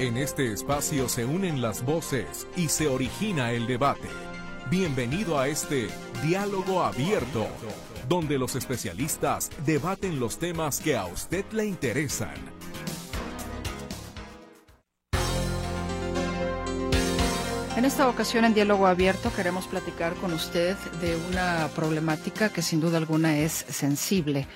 En este espacio se unen las voces y se origina el debate. Bienvenido a este diálogo abierto, donde los especialistas debaten los temas que a usted le interesan. En esta ocasión en Diálogo Abierto queremos platicar con usted de una problemática que sin duda alguna es sensible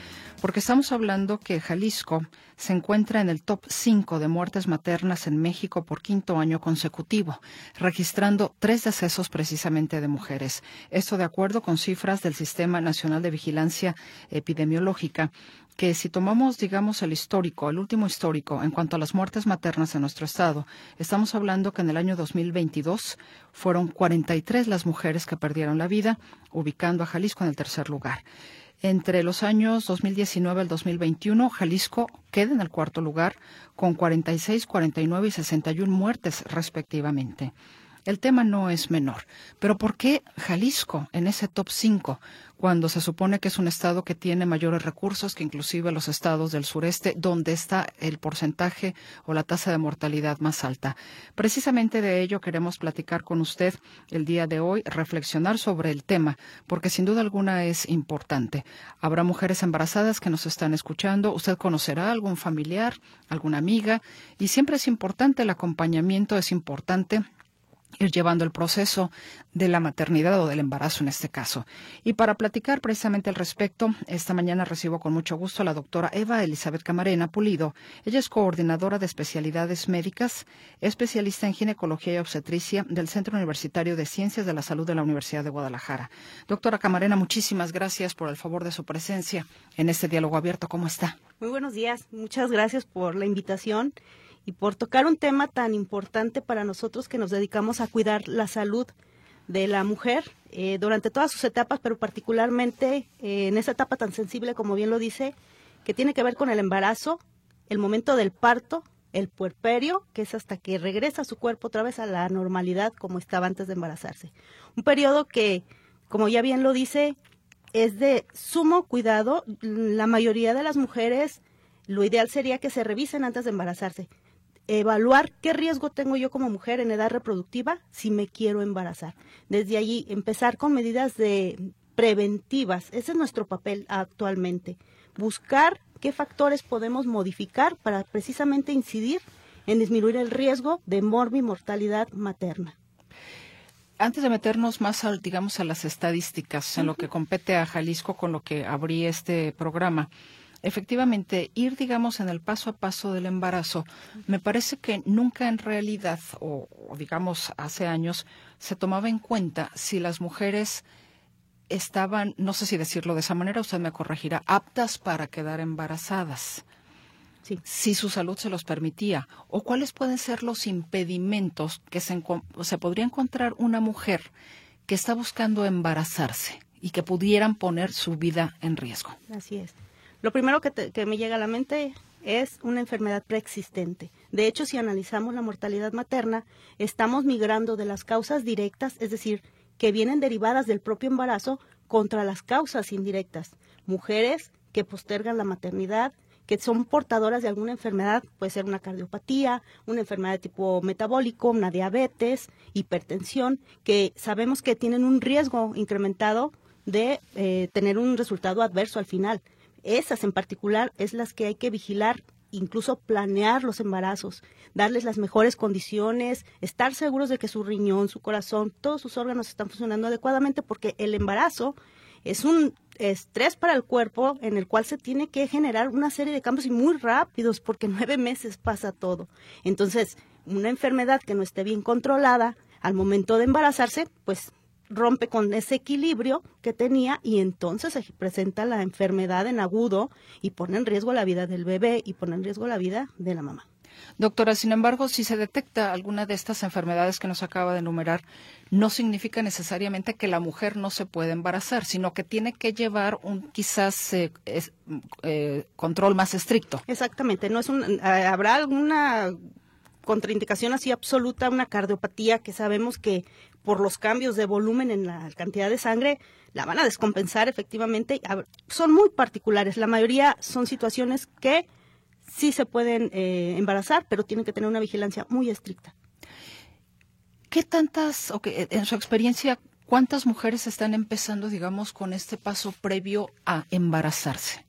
porque estamos hablando que Jalisco se encuentra en el top 5 de muertes maternas en México por quinto año consecutivo, registrando tres decesos precisamente de mujeres. Esto de acuerdo con cifras del Sistema Nacional de Vigilancia Epidemiológica, que si tomamos, digamos, el histórico, el último histórico en cuanto a las muertes maternas en nuestro estado, estamos hablando que en el año 2022 fueron 43 las mujeres que perdieron la vida, ubicando a Jalisco en el tercer lugar. Entre los años 2019 al 2021, Jalisco queda en el cuarto lugar con 46, 49 y 61 muertes respectivamente. El tema no es menor. Pero ¿por qué Jalisco en ese top 5 cuando se supone que es un estado que tiene mayores recursos que inclusive los estados del sureste donde está el porcentaje o la tasa de mortalidad más alta? Precisamente de ello queremos platicar con usted el día de hoy, reflexionar sobre el tema, porque sin duda alguna es importante. Habrá mujeres embarazadas que nos están escuchando, usted conocerá algún familiar, alguna amiga, y siempre es importante el acompañamiento, es importante ir llevando el proceso de la maternidad o del embarazo en este caso. Y para platicar precisamente al respecto, esta mañana recibo con mucho gusto a la doctora Eva Elizabeth Camarena Pulido. Ella es coordinadora de especialidades médicas, especialista en ginecología y obstetricia del Centro Universitario de Ciencias de la Salud de la Universidad de Guadalajara. Doctora Camarena, muchísimas gracias por el favor de su presencia en este diálogo abierto. ¿Cómo está? Muy buenos días. Muchas gracias por la invitación y por tocar un tema tan importante para nosotros que nos dedicamos a cuidar la salud de la mujer eh, durante todas sus etapas, pero particularmente eh, en esa etapa tan sensible, como bien lo dice, que tiene que ver con el embarazo, el momento del parto, el puerperio, que es hasta que regresa su cuerpo otra vez a la normalidad como estaba antes de embarazarse. Un periodo que, como ya bien lo dice, es de sumo cuidado. La mayoría de las mujeres, lo ideal sería que se revisen antes de embarazarse evaluar qué riesgo tengo yo como mujer en edad reproductiva si me quiero embarazar. Desde allí empezar con medidas de preventivas. Ese es nuestro papel actualmente. Buscar qué factores podemos modificar para precisamente incidir en disminuir el riesgo de mortalidad materna. Antes de meternos más, digamos, a las estadísticas, en lo que compete a Jalisco con lo que abrí este programa, efectivamente, ir, digamos, en el paso a paso del embarazo, me parece que nunca en realidad, o, digamos, hace años, se tomaba en cuenta si las mujeres estaban, no sé si decirlo de esa manera, usted me corregirá, aptas para quedar embarazadas. Si su salud se los permitía, o cuáles pueden ser los impedimentos que se, se podría encontrar una mujer que está buscando embarazarse y que pudieran poner su vida en riesgo. Así es. Lo primero que, me llega a la mente es una enfermedad preexistente. De hecho, si analizamos la mortalidad materna, estamos migrando de las causas directas, es decir, que vienen derivadas del propio embarazo, contra las causas indirectas. Mujeres que postergan la maternidad, que son portadoras de alguna enfermedad, puede ser una cardiopatía, una enfermedad de tipo metabólico, una diabetes, hipertensión, que sabemos que tienen un riesgo incrementado de eh, tener un resultado adverso al final. Esas en particular es las que hay que vigilar incluso planear los embarazos, darles las mejores condiciones, estar seguros de que su riñón, su corazón, todos sus órganos están funcionando adecuadamente porque el embarazo es un estrés para el cuerpo en el cual se tiene que generar una serie de cambios y muy rápidos porque nueve meses pasa todo. Entonces, una enfermedad que no esté bien controlada al momento de embarazarse, pues rompe con ese equilibrio que tenía y entonces se presenta la enfermedad en agudo y pone en riesgo la vida del bebé y pone en riesgo la vida de la mamá. Doctora, sin embargo, si se detecta alguna de estas enfermedades que nos acaba de enumerar, no significa necesariamente que la mujer no se puede embarazar, sino que tiene que llevar un quizás eh, eh, control más estricto. Exactamente, no es un, eh, habrá alguna contraindicación así absoluta, una cardiopatía que sabemos que por los cambios de volumen en la cantidad de sangre la van a descompensar efectivamente. Son muy particulares, la mayoría son situaciones que sí se pueden eh, embarazar, pero tienen que tener una vigilancia muy estricta. ¿Qué tantas, o que en su experiencia, cuántas mujeres están empezando, digamos, con este paso previo a embarazarse?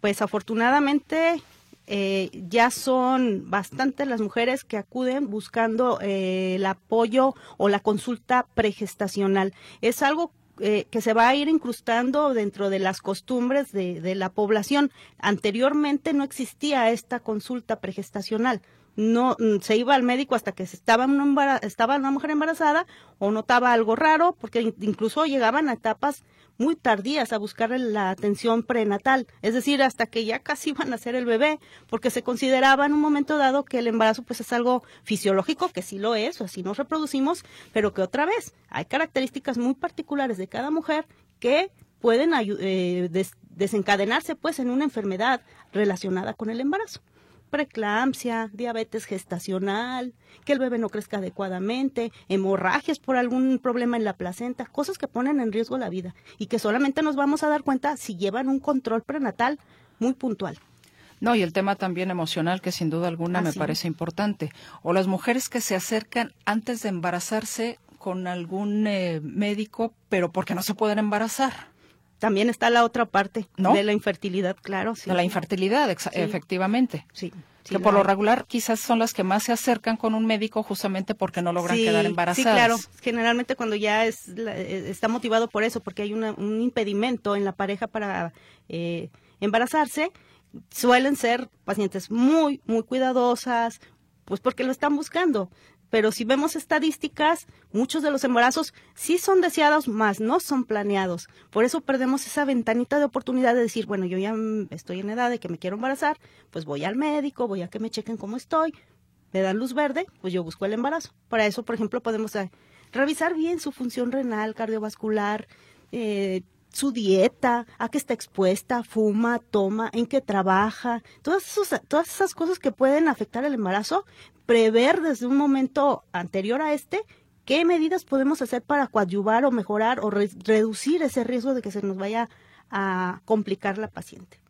Pues afortunadamente eh, ya son bastantes las mujeres que acuden buscando eh, el apoyo o la consulta pregestacional. Es algo eh, que se va a ir incrustando dentro de las costumbres de, de la población. Anteriormente no existía esta consulta pregestacional no mm, se iba al médico hasta que estaba estaba una mujer embarazada o notaba algo raro, porque incluso llegaban a etapas muy tardías a buscar la atención prenatal, es decir, hasta que ya casi iban a ser el bebé, porque se consideraba en un momento dado que el embarazo pues es algo fisiológico, que sí lo es, o así nos reproducimos, pero que otra vez hay características muy particulares de cada mujer que pueden eh, desencadenarse pues en una enfermedad relacionada con el embarazo preeclampsia, diabetes gestacional, que el bebé no crezca adecuadamente, hemorragias por algún problema en la placenta, cosas que ponen en riesgo la vida y que solamente nos vamos a dar cuenta si llevan un control prenatal muy puntual. No, y el tema también emocional, que sin duda alguna me parece importante. O las mujeres que se acercan antes de embarazarse con algún eh, médico, pero porque no se pueden embarazar. También está la otra parte de la infertilidad, claro. De la infertilidad, efectivamente. Sí. que por lo regular quizás son las que más se acercan con un médico justamente porque no logran quedar embarazadas. Sí, claro. Generalmente cuando ya es eh, está motivado por eso, porque hay un impedimento en la pareja para eh, embarazarse, suelen ser pacientes muy, muy cuidadosas, pues porque lo están buscando pero si vemos estadísticas, muchos de los embarazos sí son deseados, más no son planeados. Por eso perdemos esa ventanita de oportunidad de decir, bueno, yo ya estoy en edad de que me quiero embarazar, pues voy al médico, voy a que me chequen cómo estoy, me dan luz verde, pues yo busco el embarazo. Para eso, por ejemplo, podemos eh, revisar bien su función renal, cardiovascular, eh, su dieta, a qué está expuesta, fuma, toma, en qué trabaja, todas, todas esas cosas que pueden afectar el embarazo, prever desde un momento anterior a este qué medidas podemos hacer para coadyuvar o mejorar o reducir ese riesgo de que se nos vaya a complicar la paciente.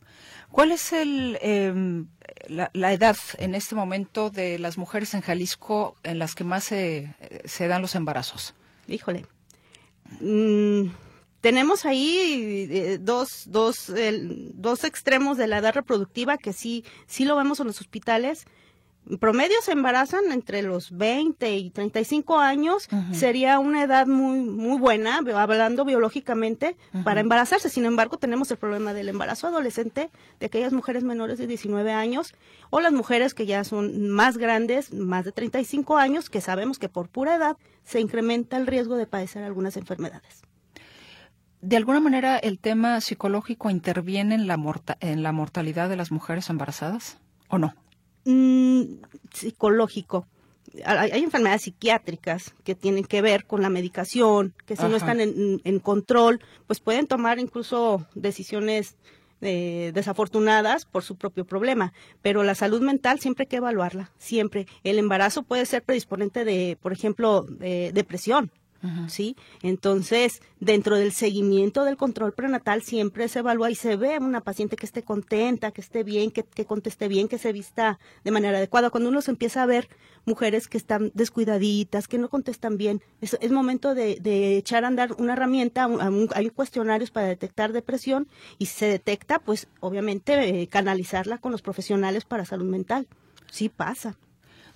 ¿Cuál es el, em, la, edad en este momento de las mujeres en Jalisco en las que más se, se dan los embarazos? Híjole. Mm, tenemos ahí eh, dos, dos, dos extremos de la edad reproductiva que sí, sí lo vemos en los hospitales promedio se embarazan entre los 20 y 35 años, sería una edad muy muy buena, hablando biológicamente, para embarazarse. Sin embargo, tenemos el problema del embarazo adolescente de aquellas mujeres menores de 19 años o las mujeres que ya son más grandes, más de 35 años, que sabemos que por pura edad se incrementa el riesgo de padecer algunas enfermedades. ¿De alguna manera el tema psicológico interviene en la, en la mortalidad de las mujeres embarazadas o no? Mm, psicológico. Hay, enfermedades psiquiátricas que tienen que ver con la medicación, que si no están en, control, pues pueden tomar incluso decisiones eh, desafortunadas por su propio problema. Pero la salud mental siempre hay que evaluarla, siempre. El embarazo puede ser predisponente de, por ejemplo, de depresión ¿sí? Entonces, dentro del seguimiento del control prenatal siempre se evalúa y se ve una paciente que esté contenta, que esté bien, que, conteste bien, que se vista de manera adecuada. Cuando uno se empieza a ver mujeres que están descuidaditas, que no contestan bien, es, es momento de, echar a andar una herramienta, hay cuestionarios para detectar depresión y si se detecta, pues obviamente eh, canalizarla con los profesionales para salud mental. Sí pasa.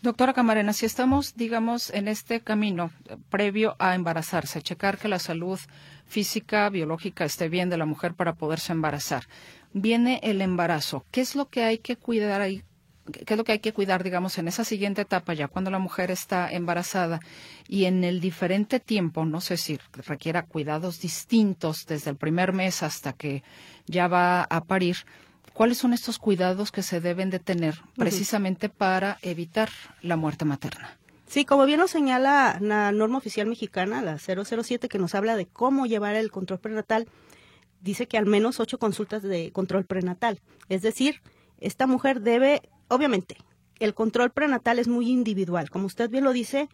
Doctora Camarena, si estamos, digamos, en este camino previo a embarazarse, checar que la salud física, biológica esté bien de la mujer para poderse embarazar, viene el embarazo. ¿Qué es lo que hay que cuidar ahí? ¿Qué es lo que hay que cuidar, digamos, en esa siguiente etapa, ya cuando la mujer está embarazada y en el diferente tiempo, no sé si requiera cuidados distintos desde el primer mes hasta que ya va a parir? ¿Cuáles son estos cuidados que se deben de tener precisamente para evitar la muerte materna? Sí, como bien lo señala la norma oficial mexicana, la 007, que nos habla de cómo llevar el control prenatal, dice que al menos ocho consultas de control prenatal. Es decir, esta mujer debe, obviamente, el control prenatal es muy individual. Como usted bien lo dice,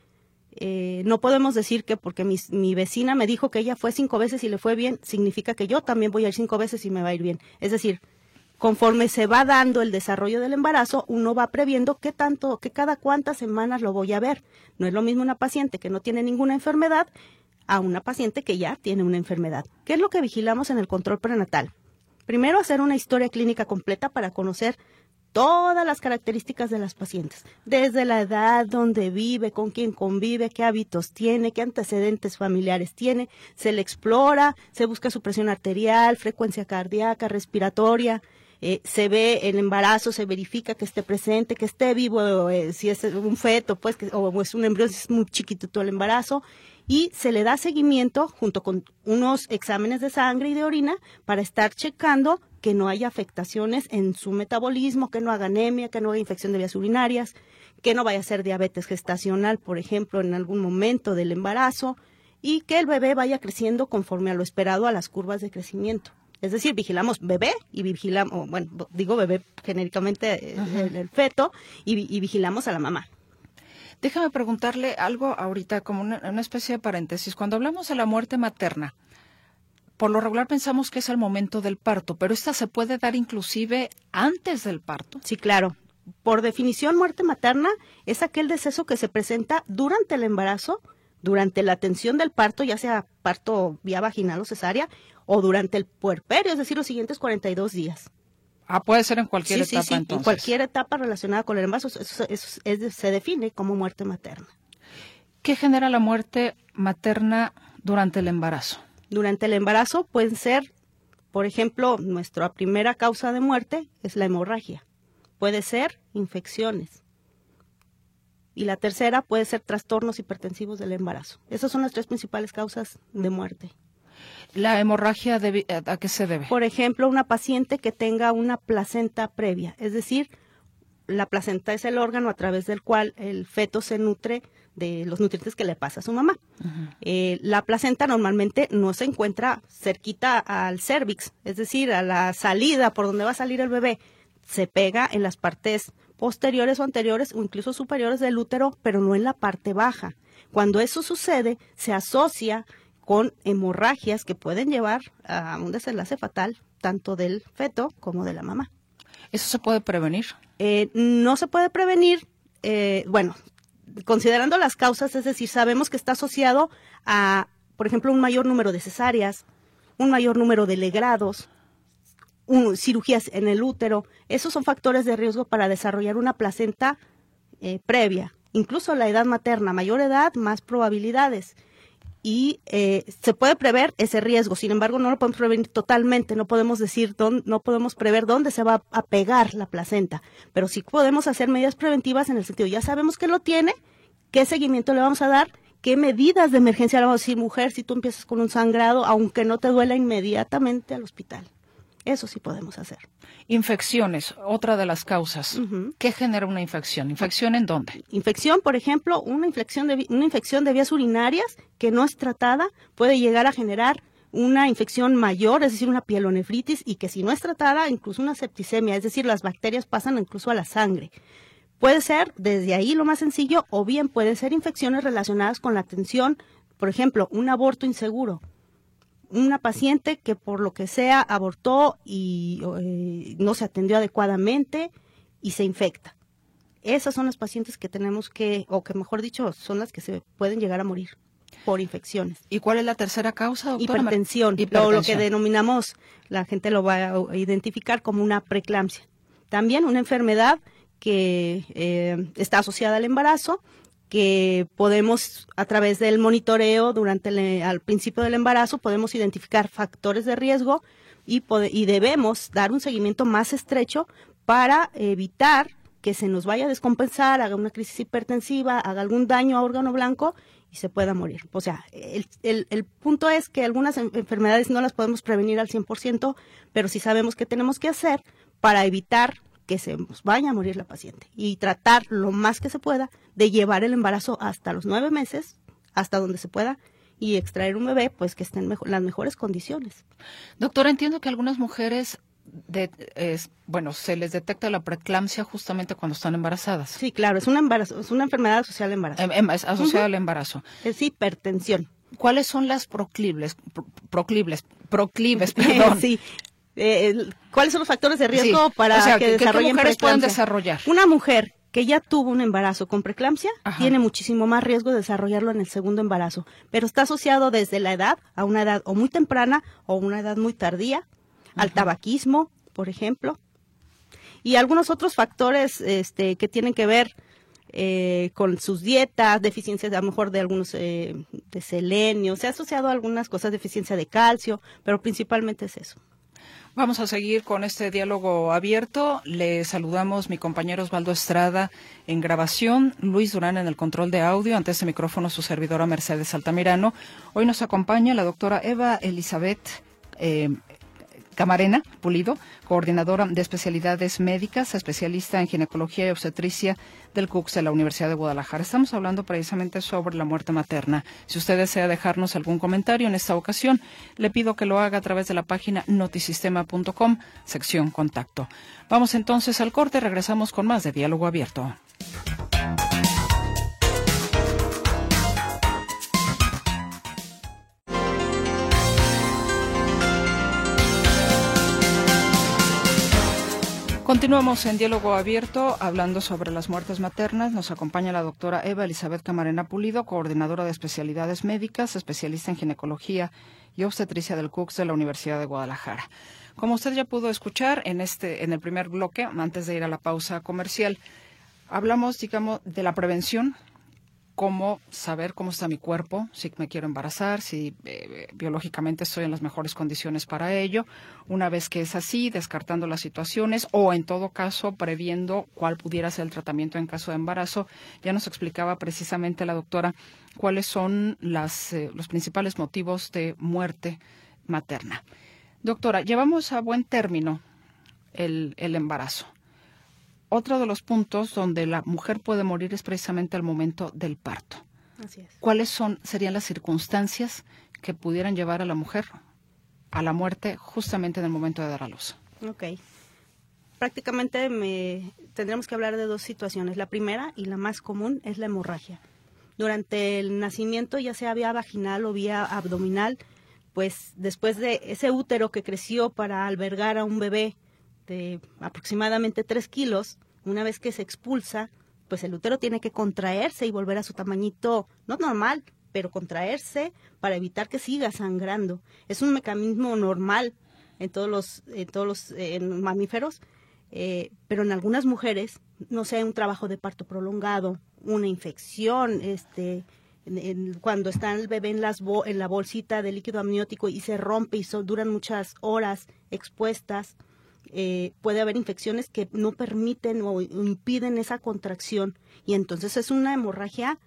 eh, no podemos decir que porque mi, mi, vecina me dijo que ella fue cinco veces y le fue bien, significa que yo también voy a ir cinco veces y me va a ir bien. Es decir, conforme se va dando el desarrollo del embarazo, uno va previendo qué tanto, que cada cuántas semanas lo voy a ver. No es lo mismo una paciente que no tiene ninguna enfermedad a una paciente que ya tiene una enfermedad. ¿Qué es lo que vigilamos en el control prenatal? Primero, hacer una historia clínica completa para conocer todas las características de las pacientes, desde la edad, dónde vive, con quién convive, qué hábitos tiene, qué antecedentes familiares tiene, se le explora, se busca su presión arterial, frecuencia cardíaca, respiratoria, eh, se ve el embarazo, se verifica que esté presente, que esté vivo, eh, si es un feto, pues, o es un embrión, es muy chiquito todo el embarazo, y se le da seguimiento junto con unos exámenes de sangre y de orina para estar checando que no haya afectaciones en su metabolismo, que no haga anemia, que no haya infección de vías urinarias, que no vaya a ser diabetes gestacional, por ejemplo, en algún momento del embarazo, y que el bebé vaya creciendo conforme a lo esperado a las curvas de crecimiento. Es decir, vigilamos bebé y vigilamos, bueno, digo bebé genéricamente eh, el, feto y, vigilamos a la mamá. Déjame preguntarle algo ahorita como una, especie de paréntesis. Cuando hablamos de la muerte materna, por lo regular pensamos que es el momento del parto, pero esta se puede dar inclusive antes del parto. Sí, claro. Por definición, muerte materna es aquel deceso que se presenta durante el embarazo, durante la atención del parto, ya sea parto vía vaginal o cesárea, o durante el puerperio, es decir, los siguientes 42 días. Ah, puede ser en cualquier etapa sí, entonces. En cualquier etapa relacionada con el embarazo, eso, se define como muerte materna. ¿Qué genera la muerte materna durante el embarazo? Durante el embarazo pueden ser, por ejemplo, nuestra primera causa de muerte es la hemorragia. Puede ser infecciones. Y la tercera puede ser trastornos hipertensivos del embarazo. Esas son las tres principales causas de muerte. ¿La hemorragia a qué se debe? Por ejemplo, una paciente que tenga una placenta previa, es decir, la placenta es el órgano a través del cual el feto se nutre de los nutrientes que le pasa a su mamá. Eh, la placenta normalmente no se encuentra cerquita al cervix, es decir, a la salida por donde va a salir el bebé. Se pega en las partes posteriores o anteriores o incluso superiores del útero, pero no en la parte baja. Cuando eso sucede, se asocia con hemorragias que pueden llevar a un desenlace fatal tanto del feto como de la mamá. ¿Eso se puede prevenir? Eh, no se puede prevenir, eh, bueno, considerando las causas, es decir, sabemos que está asociado a, por ejemplo, un mayor número de cesáreas, un mayor número de legrados, cirugías en el útero. Esos son factores de riesgo para desarrollar una placenta eh, previa. Incluso la edad materna, mayor edad, más probabilidades y eh, se puede prever ese riesgo. Sin embargo, no lo podemos prevenir totalmente. No podemos decir dónde, no podemos prever dónde se va a pegar la placenta, pero sí podemos hacer medidas preventivas en el sentido ya sabemos que lo tiene, qué seguimiento le vamos a dar, qué medidas de emergencia le vamos a decir mujer si tú empiezas con un sangrado, aunque no te duela inmediatamente al hospital. Eso sí podemos hacer. Infecciones, otra de las causas. ¿Qué genera una infección? ¿Infección en dónde? Infección, por ejemplo, una infección, de, una infección de vías urinarias que no es tratada puede llegar a generar una infección mayor, es decir, una pielonefritis, y que si no es tratada, incluso una septicemia, es decir, las bacterias pasan incluso a la sangre. Puede ser desde ahí lo más sencillo, o bien pueden ser infecciones relacionadas con la atención, por ejemplo, un aborto inseguro, una paciente que por lo que sea abortó y eh, no se atendió adecuadamente y se infecta. Esas son las pacientes que tenemos que, o que mejor dicho, son las que se pueden llegar a morir por infecciones. ¿Y cuál es la tercera causa, doctora? Hipertensión, Lo, que denominamos, la gente lo va a identificar como una preeclampsia. También una enfermedad que eh, está asociada al embarazo que podemos, a través del monitoreo durante al principio del embarazo, podemos identificar factores de riesgo y, y debemos dar un seguimiento más estrecho para evitar que se nos vaya a descompensar, haga una crisis hipertensiva, haga algún daño a órgano blanco y se pueda morir. O sea, el, el, el punto es que algunas enfermedades no las podemos prevenir al 100%, pero sí sabemos qué tenemos que hacer para evitar que se vaya a morir la paciente y tratar lo más que se pueda de llevar el embarazo hasta los nueve meses, hasta donde se pueda, y extraer un bebé, pues que esté en las mejores condiciones. Doctora, entiendo que algunas mujeres de, bueno, se les detecta la preeclampsia justamente cuando están embarazadas. Sí, claro, es una, embarazo, es una enfermedad asociada al embarazo. Em, em, es asociada al embarazo. Es hipertensión. ¿Cuáles son las proclibles, proclibles, proclives, perdón? sí, eh, ¿cuáles son los factores de riesgo para que, que desarrollen mujeres pueden desarrollar? Una mujer que ya tuvo un embarazo con preeclampsia tiene muchísimo más riesgo de desarrollarlo en el segundo embarazo, pero está asociado desde la edad a una edad o muy temprana o una edad muy tardía, al tabaquismo, por ejemplo, y algunos otros factores este, que tienen que ver eh, con sus dietas, deficiencias a lo mejor de algunos eh, de selenio, se ha asociado a algunas cosas, deficiencia de calcio, pero principalmente es eso. Vamos a seguir con este diálogo abierto. Le saludamos mi compañero Osvaldo Estrada en grabación, Luis Durán en el control de audio, ante este micrófono su servidora Mercedes Altamirano. Hoy nos acompaña la doctora Eva Elizabeth eh, Camarena Pulido, coordinadora de especialidades médicas, especialista en ginecología y obstetricia del CUCS de la Universidad de Guadalajara. Estamos hablando precisamente sobre la muerte materna. Si usted desea dejarnos algún comentario en esta ocasión, le pido que lo haga a través de la página notisistema.com, sección contacto. Vamos entonces al corte, regresamos con más de diálogo abierto. Continuamos en diálogo abierto hablando sobre las muertes maternas. Nos acompaña la doctora Eva Elizabeth Camarena Pulido, coordinadora de especialidades médicas, especialista en ginecología y obstetricia del CUCS de la Universidad de Guadalajara. Como usted ya pudo escuchar en este en el primer bloque, antes de ir a la pausa comercial, hablamos, digamos, de la prevención cómo saber cómo está mi cuerpo, si me quiero embarazar, si eh, biológicamente estoy en las mejores condiciones para ello. Una vez que es así, descartando las situaciones o en todo caso previendo cuál pudiera ser el tratamiento en caso de embarazo. Ya nos explicaba precisamente la doctora cuáles son las, eh, los principales motivos de muerte materna. Doctora, llevamos a buen término el, el embarazo otro de los puntos donde la mujer puede morir es precisamente al momento del parto. Así es. ¿Cuáles son, serían las circunstancias que pudieran llevar a la mujer a la muerte justamente en el momento de dar a luz? Ok. Prácticamente me, tendremos que hablar de dos situaciones. La primera y la más común es la hemorragia. Durante el nacimiento, ya sea vía vaginal o vía abdominal, pues después de ese útero que creció para albergar a un bebé de aproximadamente 3 kilos, una vez que se expulsa, pues el útero tiene que contraerse y volver a su tamañito, no normal, pero contraerse para evitar que siga sangrando. Es un mecanismo normal en todos los, en todos los mamíferos, eh, pero en algunas mujeres, no sé, un trabajo de parto prolongado, una infección, este, cuando está el bebé en, las en la bolsita de líquido amniótico y se rompe y duran muchas horas expuestas, eh, puede haber infecciones que no permiten o impiden esa contracción y entonces es una hemorragia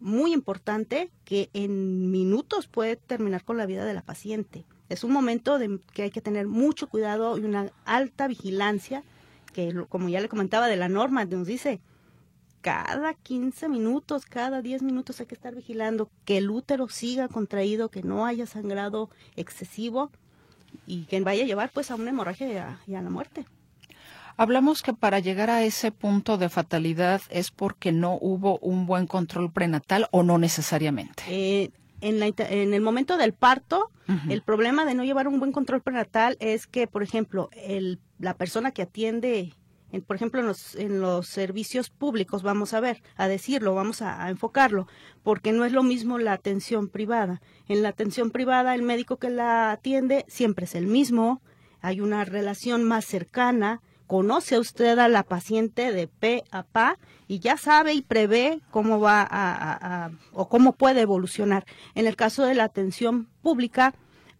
muy importante que en minutos puede terminar con la vida de la paciente. Es un momento de que hay que tener mucho cuidado y una alta vigilancia, que como ya le comentaba de la norma, nos dice, cada 15 minutos, cada 10 minutos hay que estar vigilando que el útero siga contraído, que no haya sangrado excesivo y que vaya a llevar pues a una hemorragia y a, la muerte. Hablamos que para llegar a ese punto de fatalidad es porque no hubo un buen control prenatal o no necesariamente. Eh, en, la, en, el momento del parto, el problema de no llevar un buen control prenatal es que, por ejemplo, el, la persona que atiende por ejemplo, en los, en los servicios públicos, vamos a ver, a decirlo, vamos a, enfocarlo, porque no es lo mismo la atención privada. En la atención privada, el médico que la atiende siempre es el mismo, hay una relación más cercana, conoce usted a la paciente de P a PA y ya sabe y prevé cómo va a, o cómo puede evolucionar. En el caso de la atención pública,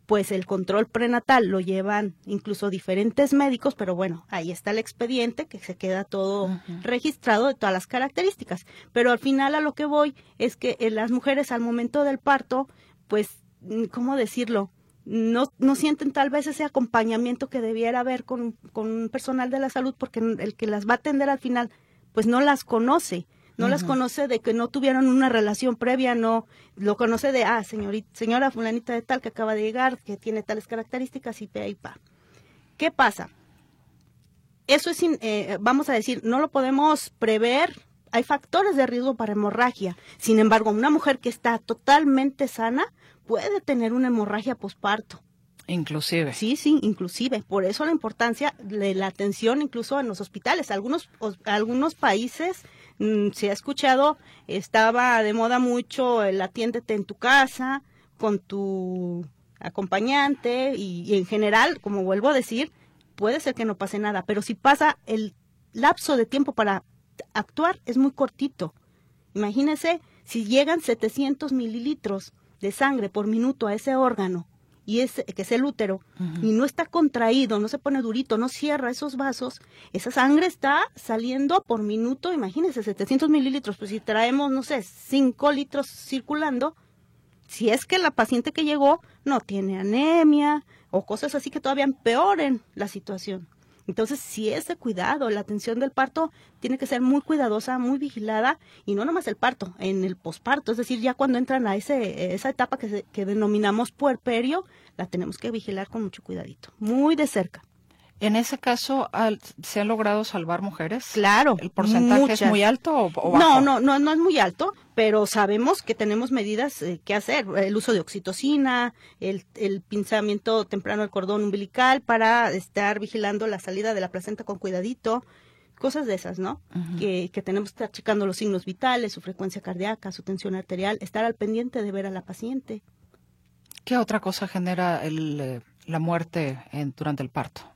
pues el control prenatal lo llevan incluso diferentes médicos, pero bueno, ahí está el expediente que se queda todo registrado de todas las características. Pero al final a lo que voy es que eh, las mujeres al momento del parto, pues, mm, ¿cómo decirlo? No, no sienten tal vez ese acompañamiento que debiera haber con, con un personal de la salud porque el que las va a atender al final, pues no las conoce no las conoce de que no tuvieron una relación previa, no lo conoce de, ah, señorita, señora fulanita de tal que acaba de llegar, que tiene tales características y pe y pa. ¿Qué pasa? Eso es, eh, vamos a decir, no lo podemos prever, hay factores de riesgo para hemorragia. Sin embargo, una mujer que está totalmente sana puede tener una hemorragia posparto. Inclusive. Sí, sí, inclusive. Por eso la importancia de la atención incluso en los hospitales. Algunos, algunos países se ha escuchado, estaba de moda mucho el atiéndete en tu casa con tu acompañante y, en general, como vuelvo a decir, puede ser que no pase nada, pero si pasa el lapso de tiempo para actuar es muy cortito. Imagínese si llegan 700 mililitros de sangre por minuto a ese órgano y es que es el útero y no está contraído, no se pone durito, no cierra esos vasos, esa sangre está saliendo por minuto, imagínese 700 mililitros, pues si traemos, no sé, 5 litros circulando, si es que la paciente que llegó no tiene anemia o cosas así que todavía empeoren la situación. Entonces, si ese cuidado, la atención del parto tiene que ser muy cuidadosa, muy vigilada, y no nomás el parto, en el posparto, es decir, ya cuando entran a ese, esa etapa que, que denominamos puerperio, la tenemos que vigilar con mucho cuidadito, muy de cerca. En ese caso, ¿se han logrado salvar mujeres? Claro. ¿El porcentaje es muy alto o, bajo? No, no, no, no es muy alto, pero sabemos que tenemos medidas eh, que hacer. El uso de oxitocina, el, el pinzamiento temprano del cordón umbilical para estar vigilando la salida de la placenta con cuidadito. Cosas de esas, ¿no? que, que tenemos que estar checando los signos vitales, su frecuencia cardíaca, su tensión arterial, estar al pendiente de ver a la paciente. ¿Qué otra cosa genera el, eh, la muerte en, durante el parto?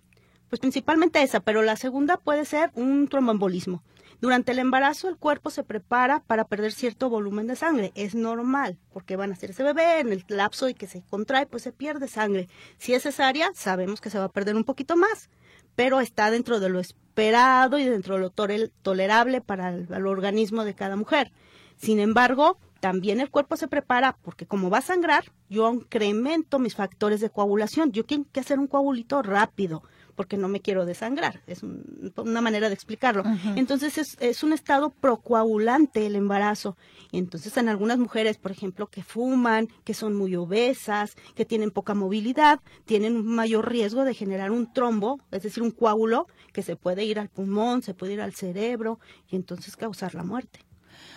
Pues principalmente esa, pero la segunda puede ser un tromboembolismo. Durante el embarazo el cuerpo se prepara para perder cierto volumen de sangre. Es normal, porque van a hacer ese bebé, en el lapso y que se contrae, pues se pierde sangre. Si es cesárea, sabemos que se va a perder un poquito más, pero está dentro de lo esperado y dentro de lo tolerable para el, organismo de cada mujer. Sin embargo, también el cuerpo se prepara porque como va a sangrar, yo incremento mis factores de coagulación. Yo tengo que hacer un coagulito rápido porque no me quiero desangrar. Es una manera de explicarlo. Entonces es, es, un estado procoagulante el embarazo. Entonces en algunas mujeres, por ejemplo, que fuman, que son muy obesas, que tienen poca movilidad, tienen un mayor riesgo de generar un trombo, es decir, un coágulo que se puede ir al pulmón, se puede ir al cerebro y entonces causar la muerte.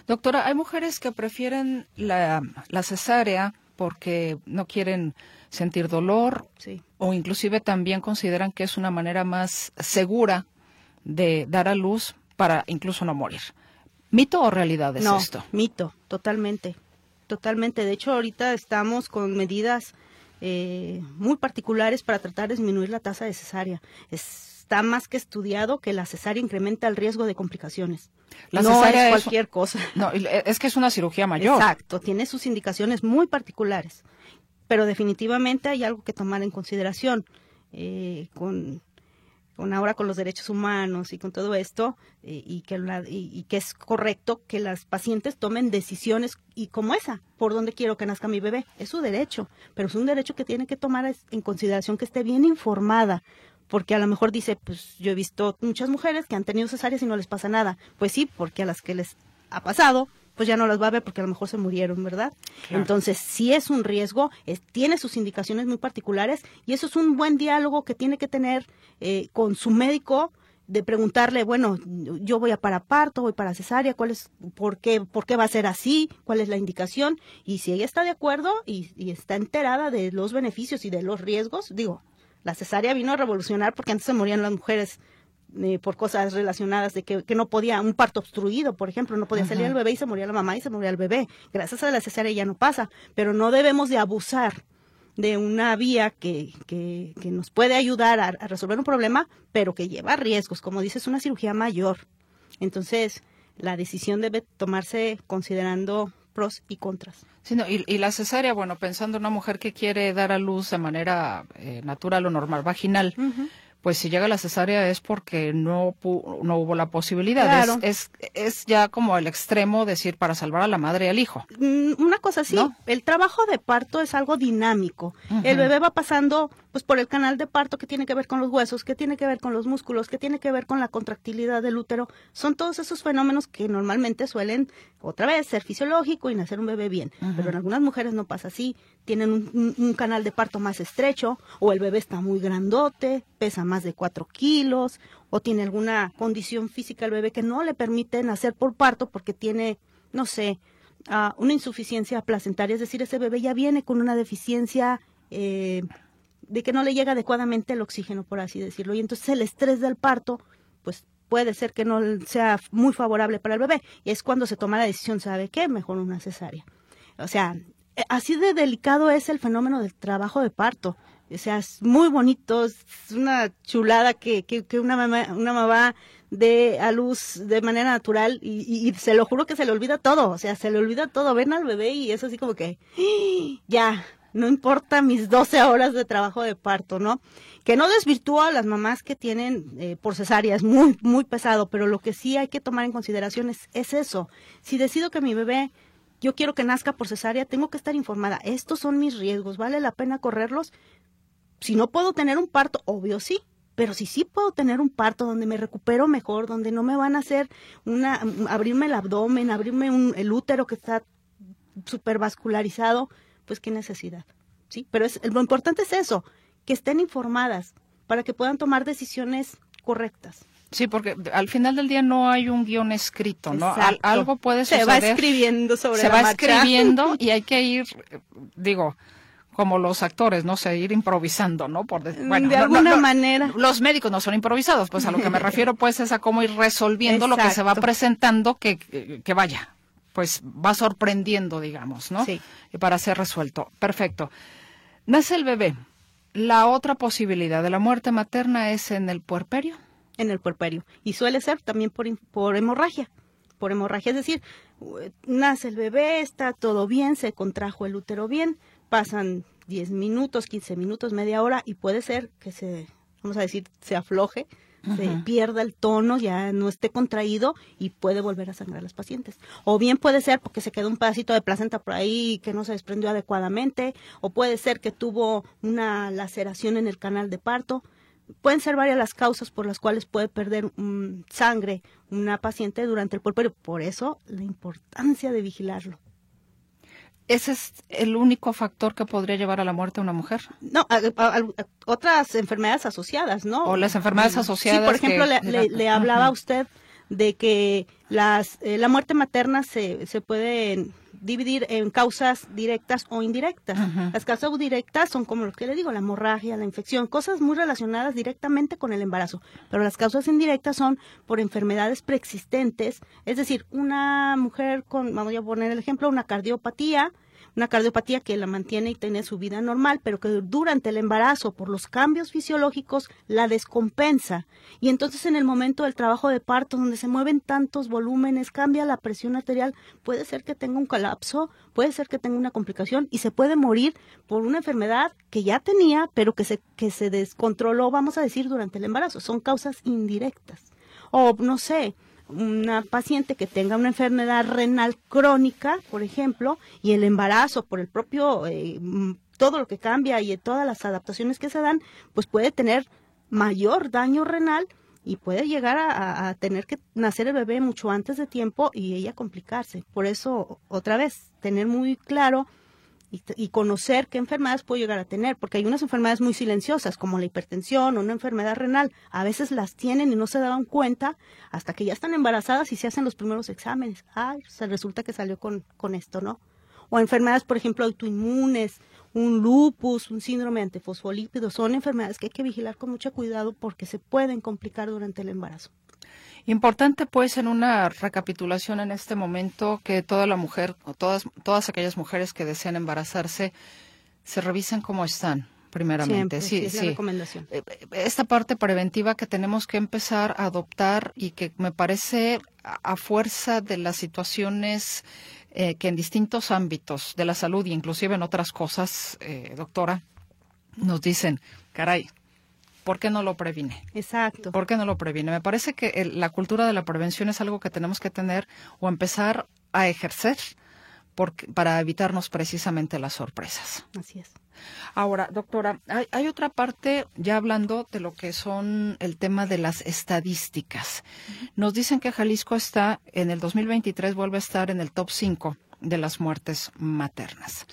Doctora, hay mujeres que prefieren la, la cesárea porque no quieren sentir dolor o inclusive también consideran que es una manera más segura de dar a luz para incluso no morir. ¿Mito o realidad es no, esto? Mito, totalmente, totalmente. De hecho, ahorita estamos con medidas eh, muy particulares para tratar de disminuir la tasa de cesárea. Está más que estudiado que la cesárea incrementa el riesgo de complicaciones. La no es cualquier cosa. No, es que es una cirugía mayor. Exacto, tiene sus indicaciones muy particulares pero definitivamente hay algo que tomar en consideración eh, con, con ahora con los derechos humanos y con todo esto eh, y, que y, que es correcto que las pacientes tomen decisiones y como esa, por dónde quiero que nazca mi bebé, es su derecho, pero es un derecho que tiene que tomar en consideración que esté bien informada, porque a lo mejor dice, pues yo he visto muchas mujeres que han tenido cesáreas y no les pasa nada. Pues sí, porque a las que les ha pasado, pues ya no las va a ver porque a lo mejor se murieron, ¿verdad? Entonces, sí es un riesgo, tiene sus indicaciones muy particulares y eso es un buen diálogo que tiene que tener eh, con su médico de preguntarle, bueno, yo voy a para parto, voy para cesárea, ¿cuál es, por qué, por qué va a ser así, cuál es la indicación, y si ella está de acuerdo y, y está enterada de los beneficios y de los riesgos, digo, la cesárea vino a revolucionar porque antes se morían las mujeres eh, por cosas relacionadas de que, no podía, un parto obstruido, por ejemplo, no podía salir el bebé y se moría la mamá y se moría el bebé. Gracias a la cesárea ya no pasa, pero no debemos de abusar de una vía que, que, nos puede ayudar a, resolver un problema, pero que lleva riesgos. Como dices, una cirugía mayor. Entonces, la decisión debe tomarse considerando pros y contras. Sí, y, la cesárea, bueno, pensando en una mujer que quiere dar a luz de manera eh, natural o normal, vaginal, pues si llega la cesárea es porque no, no hubo la posibilidad. Es, es, ya como el extremo decir para salvar a la madre y al hijo. Mm, una cosa sí, el trabajo de parto es algo dinámico. El bebé va pasando pues por el canal de parto que tiene que ver con los huesos, que tiene que ver con los músculos, que tiene que ver con la contractilidad del útero. Son todos esos fenómenos que normalmente suelen, otra vez, ser fisiológico y nacer un bebé bien. Pero en algunas mujeres no pasa así. Tienen un, un canal de parto más estrecho o el bebé está muy grandote, pesa más de 4 kilos o tiene alguna condición física el bebé que no le permite nacer por parto porque tiene, no sé, ah, una insuficiencia placentaria, es decir, ese bebé ya viene con una deficiencia eh, de que no le llega adecuadamente el oxígeno, por así decirlo. Y entonces el estrés del parto, pues puede ser que no sea muy favorable para el bebé. Y es cuando se toma la decisión, ¿sabe qué? Mejor una cesárea. O sea, eh, así de delicado es el fenómeno del trabajo de parto. O sea, es muy bonito, es una chulada que, que, una mamá, una mamá dé a luz de manera natural y, y, se lo juro que se le olvida todo, o sea, se le olvida todo, ven al bebé y es así como que, ¡Ah! ya, no importa mis 12 horas de trabajo de parto, ¿no? Que no desvirtúa a las mamás que tienen eh, por cesárea, es muy, muy pesado, pero lo que sí hay que tomar en consideración es, es eso. Si decido que mi bebé yo quiero que nazca por cesárea, tengo que estar informada. Estos son mis riesgos, ¿vale la pena correrlos? Si no puedo tener un parto, obvio sí, pero si sí puedo tener un parto donde me recupero mejor, donde no me van a hacer una, abrirme el abdomen, abrirme un, el útero que está súper vascularizado, pues qué necesidad, ¿sí? Pero es, lo importante es eso, que estén informadas para que puedan tomar decisiones correctas. Sí, porque al final del día no hay un guion escrito, ¿no? algo puede suceder. Se va escribiendo sobre Se va escribiendo y hay que ir, digo, como los actores, no sé, ir improvisando, ¿no? Por de, alguna manera. Los médicos no son improvisados, pues a lo que me refiero pues es a cómo ir resolviendo lo que se va presentando que, que, vaya, pues va sorprendiendo, digamos, ¿no? Sí. Y para ser resuelto. Perfecto. Nace el bebé. La otra posibilidad de la muerte materna es en el puerperio en el puerperio y suele ser también por, por hemorragia, por hemorragia, es decir, nace el bebé, está todo bien, se contrajo el útero bien, pasan 10 minutos, 15 minutos, media hora y puede ser que se, vamos a decir, se afloje, se pierda el tono, ya no esté contraído y puede volver a sangrar a las pacientes. O bien puede ser porque se quedó un pedacito de placenta por ahí que no se desprendió adecuadamente, o puede ser que tuvo una laceración en el canal de parto pueden ser varias las causas por las cuales puede perder sangre una paciente durante el puerperio. Por eso la importancia de vigilarlo. ¿Ese es el único factor que podría llevar a la muerte a una mujer? No, otras enfermedades asociadas, ¿no? O las enfermedades asociadas. Sí, por ejemplo, le, hablaba a usted de que las, eh, la muerte materna se, se puede dividir en causas directas o indirectas. Las causas directas son como lo que le digo, la hemorragia, la infección, cosas muy relacionadas directamente con el embarazo. Pero las causas indirectas son por enfermedades preexistentes, es decir, una mujer con, vamos a poner el ejemplo, una cardiopatía, una cardiopatía que la mantiene y tiene su vida normal, pero que durante el embarazo, por los cambios fisiológicos, la descompensa. Y entonces en el momento del trabajo de parto, donde se mueven tantos volúmenes, cambia la presión arterial, puede ser que tenga un colapso, puede ser que tenga una complicación y se puede morir por una enfermedad que ya tenía, pero que se, que se descontroló, vamos a decir, durante el embarazo. Son causas indirectas. O no sé, una paciente que tenga una enfermedad renal crónica, por ejemplo, y el embarazo por el propio, eh, todo lo que cambia y todas las adaptaciones que se dan, pues puede tener mayor daño renal y puede llegar a, tener que nacer el bebé mucho antes de tiempo y ella complicarse. Por eso, otra vez, tener muy claro y, conocer qué enfermedades puedo llegar a tener, porque hay unas enfermedades muy silenciosas, como la hipertensión o una enfermedad renal. A veces las tienen y no se daban cuenta hasta que ya están embarazadas y se hacen los primeros exámenes. Ay, se resulta que salió con, con esto, ¿no? O enfermedades, por ejemplo, autoinmunes, un lupus, un síndrome antifosfolípido, son enfermedades que hay que vigilar con mucho cuidado porque se pueden complicar durante el embarazo. Importante, pues, en una recapitulación en este momento que toda la mujer o todas, todas aquellas mujeres que desean embarazarse se revisen cómo están, primeramente. sí, sí, recomendación. Eh, esta parte preventiva que tenemos que empezar a adoptar y que me parece a fuerza de las situaciones eh, que en distintos ámbitos de la salud e inclusive en otras cosas, eh, doctora, nos dicen, caray, ¿por qué no lo previne? Exacto. ¿Por qué no lo previne? Me parece que la cultura de la prevención es algo que tenemos que tener o empezar a ejercer para evitarnos precisamente las sorpresas. Así es. Ahora, doctora, hay, otra parte, ya hablando de lo que son el tema de las estadísticas. Nos dicen que Jalisco está, en el 2023 vuelve a estar en el top 5 de las muertes maternas.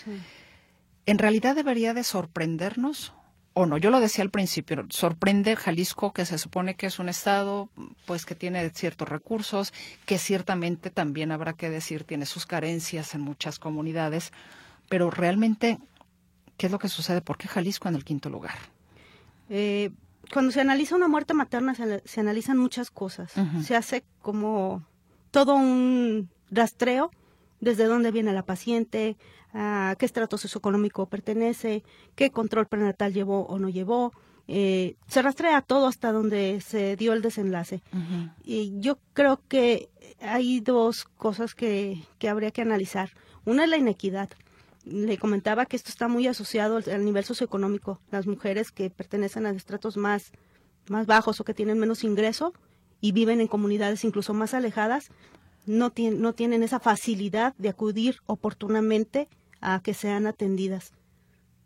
¿En realidad debería de sorprendernos o no. Yo lo decía al principio, sorprende Jalisco, que se supone que es un estado, pues que tiene ciertos recursos, que ciertamente también habrá que decir tiene sus carencias en muchas comunidades, pero realmente ¿Qué es lo que sucede? ¿Por qué Jalisco en el quinto lugar? Eh, cuando se analiza una muerte materna se, analizan muchas cosas. Se hace como todo un rastreo desde dónde viene la paciente, a qué estrato socioeconómico pertenece, qué control prenatal llevó o no llevó. Eh, se rastrea todo hasta donde se dio el desenlace. Y yo creo que hay dos cosas que, que habría que analizar. Una es la inequidad le comentaba que esto está muy asociado al nivel socioeconómico. Las mujeres que pertenecen a estratos más, más bajos o que tienen menos ingreso y viven en comunidades incluso más alejadas, no, no tienen esa facilidad de acudir oportunamente a que sean atendidas.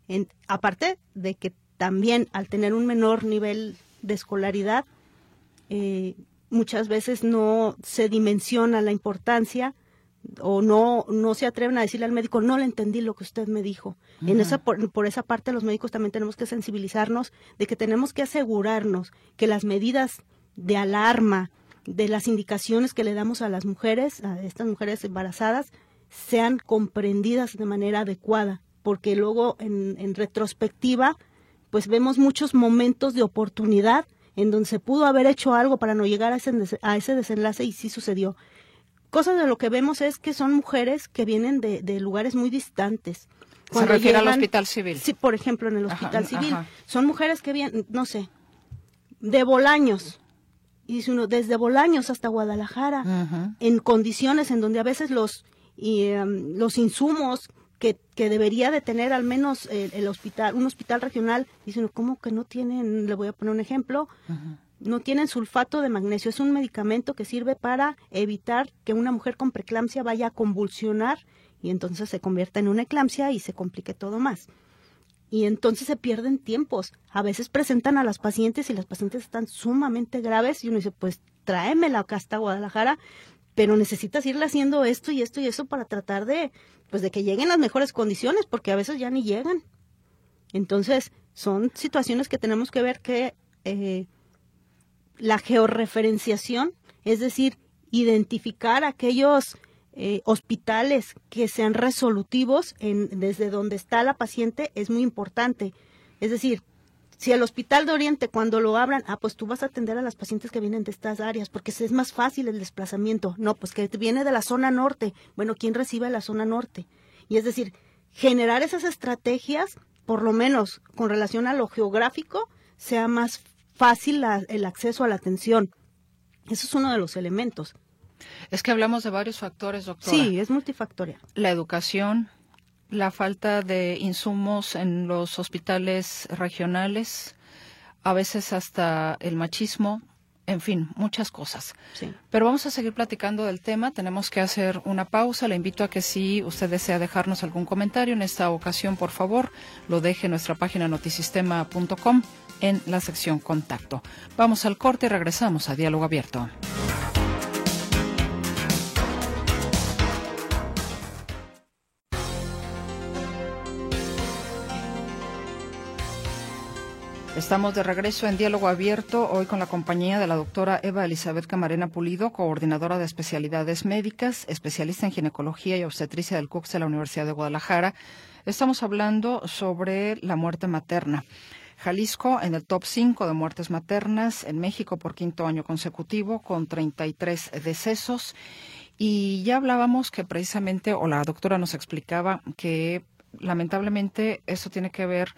En, aparte de que también al tener un menor nivel de escolaridad, eh, muchas veces no se dimensiona la importancia o no no se atreven a decirle al médico no le entendí lo que usted me dijo en esa por, esa parte los médicos también tenemos que sensibilizarnos de que tenemos que asegurarnos que las medidas de alarma de las indicaciones que le damos a las mujeres a estas mujeres embarazadas sean comprendidas de manera adecuada porque luego en, en retrospectiva pues vemos muchos momentos de oportunidad en donde se pudo haber hecho algo para no llegar a ese, a ese desenlace y sí sucedió cosas de lo que vemos es que son mujeres que vienen de, de lugares muy distantes. Se refiere al hospital civil. Sí, por ejemplo, en el hospital civil. Son mujeres que vienen, no sé, de Bolaños. Y dice uno, desde Bolaños hasta Guadalajara, en condiciones en donde a veces los, y, em, los insumos que, que, debería de tener al menos el, hospital, un hospital regional, dicen, ¿cómo que no tienen? Le voy a poner un ejemplo no tienen sulfato de magnesio. Es un medicamento que sirve para evitar que una mujer con preeclampsia vaya a convulsionar y entonces se convierta en una eclampsia y se complique todo más. Y entonces se pierden tiempos. A veces presentan a las pacientes y las pacientes están sumamente graves y uno dice, pues tráemela acá hasta Guadalajara, pero necesitas irle haciendo esto y esto y eso para tratar de, pues de que lleguen las mejores condiciones, porque a veces ya ni llegan. Entonces, son situaciones que tenemos que ver que eh, la georreferenciación, es decir, identificar aquellos eh, hospitales que sean resolutivos en, desde donde está la paciente es muy importante. Es decir, si el hospital de Oriente cuando lo abran, ah, pues tú vas a atender a las pacientes que vienen de estas áreas, porque es más fácil el desplazamiento. No, pues que viene de la zona norte. Bueno, ¿quién recibe la zona norte? Y es decir, generar esas estrategias, por lo menos con relación a lo geográfico, sea más fácil el acceso a la atención. Eso es uno de los elementos. Es que hablamos de varios factores, doctora. Sí, es multifactorial. La educación, la falta de insumos en los hospitales regionales, a veces hasta el machismo, en fin, muchas cosas. Sí. Pero vamos a seguir platicando del tema. Tenemos que hacer una pausa. Le invito a que si usted desea dejarnos algún comentario en esta ocasión, por favor, lo deje en nuestra página notisistema.com en la sección Contacto. Vamos al corte y regresamos a Diálogo Abierto. Estamos de regreso en Diálogo Abierto, hoy con la compañía de la doctora Eva Elizabeth Camarena Pulido, coordinadora de especialidades médicas, especialista en ginecología y obstetricia del CUCS de la Universidad de Guadalajara. Estamos hablando sobre la muerte materna. Jalisco en el top 5 de muertes maternas, en México por quinto año consecutivo, con 33 decesos. Y ya hablábamos que precisamente, o la doctora nos explicaba que lamentablemente esto tiene que ver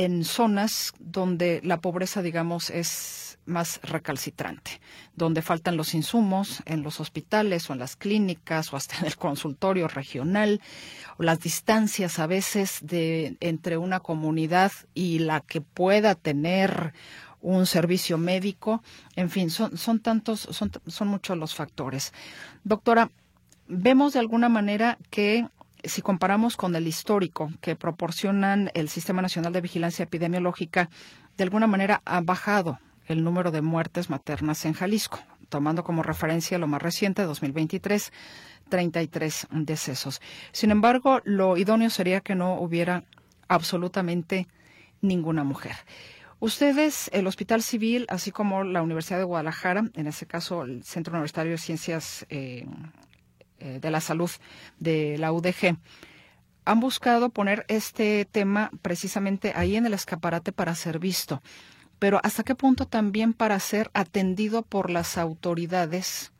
en zonas donde la pobreza, digamos, es más recalcitrante, donde faltan los insumos en los hospitales o en las clínicas o hasta en el consultorio regional, o las distancias a veces de entre una comunidad y la que pueda tener un servicio médico, en fin, son, son tantos, son, son muchos los factores. Doctora, vemos de alguna manera que si comparamos con el histórico que proporcionan el Sistema Nacional de Vigilancia Epidemiológica, de alguna manera ha bajado el número de muertes maternas en Jalisco, tomando como referencia lo más reciente, 2023, 33 decesos. Sin embargo, lo idóneo sería que no hubiera absolutamente ninguna mujer. Ustedes, el Hospital Civil, así como la Universidad de Guadalajara, en ese caso el Centro Universitario de Ciencias eh, de la Salud de la UDG, han buscado poner este tema precisamente ahí en el escaparate para ser visto. Pero ¿hasta qué punto también para ser atendido por las autoridades?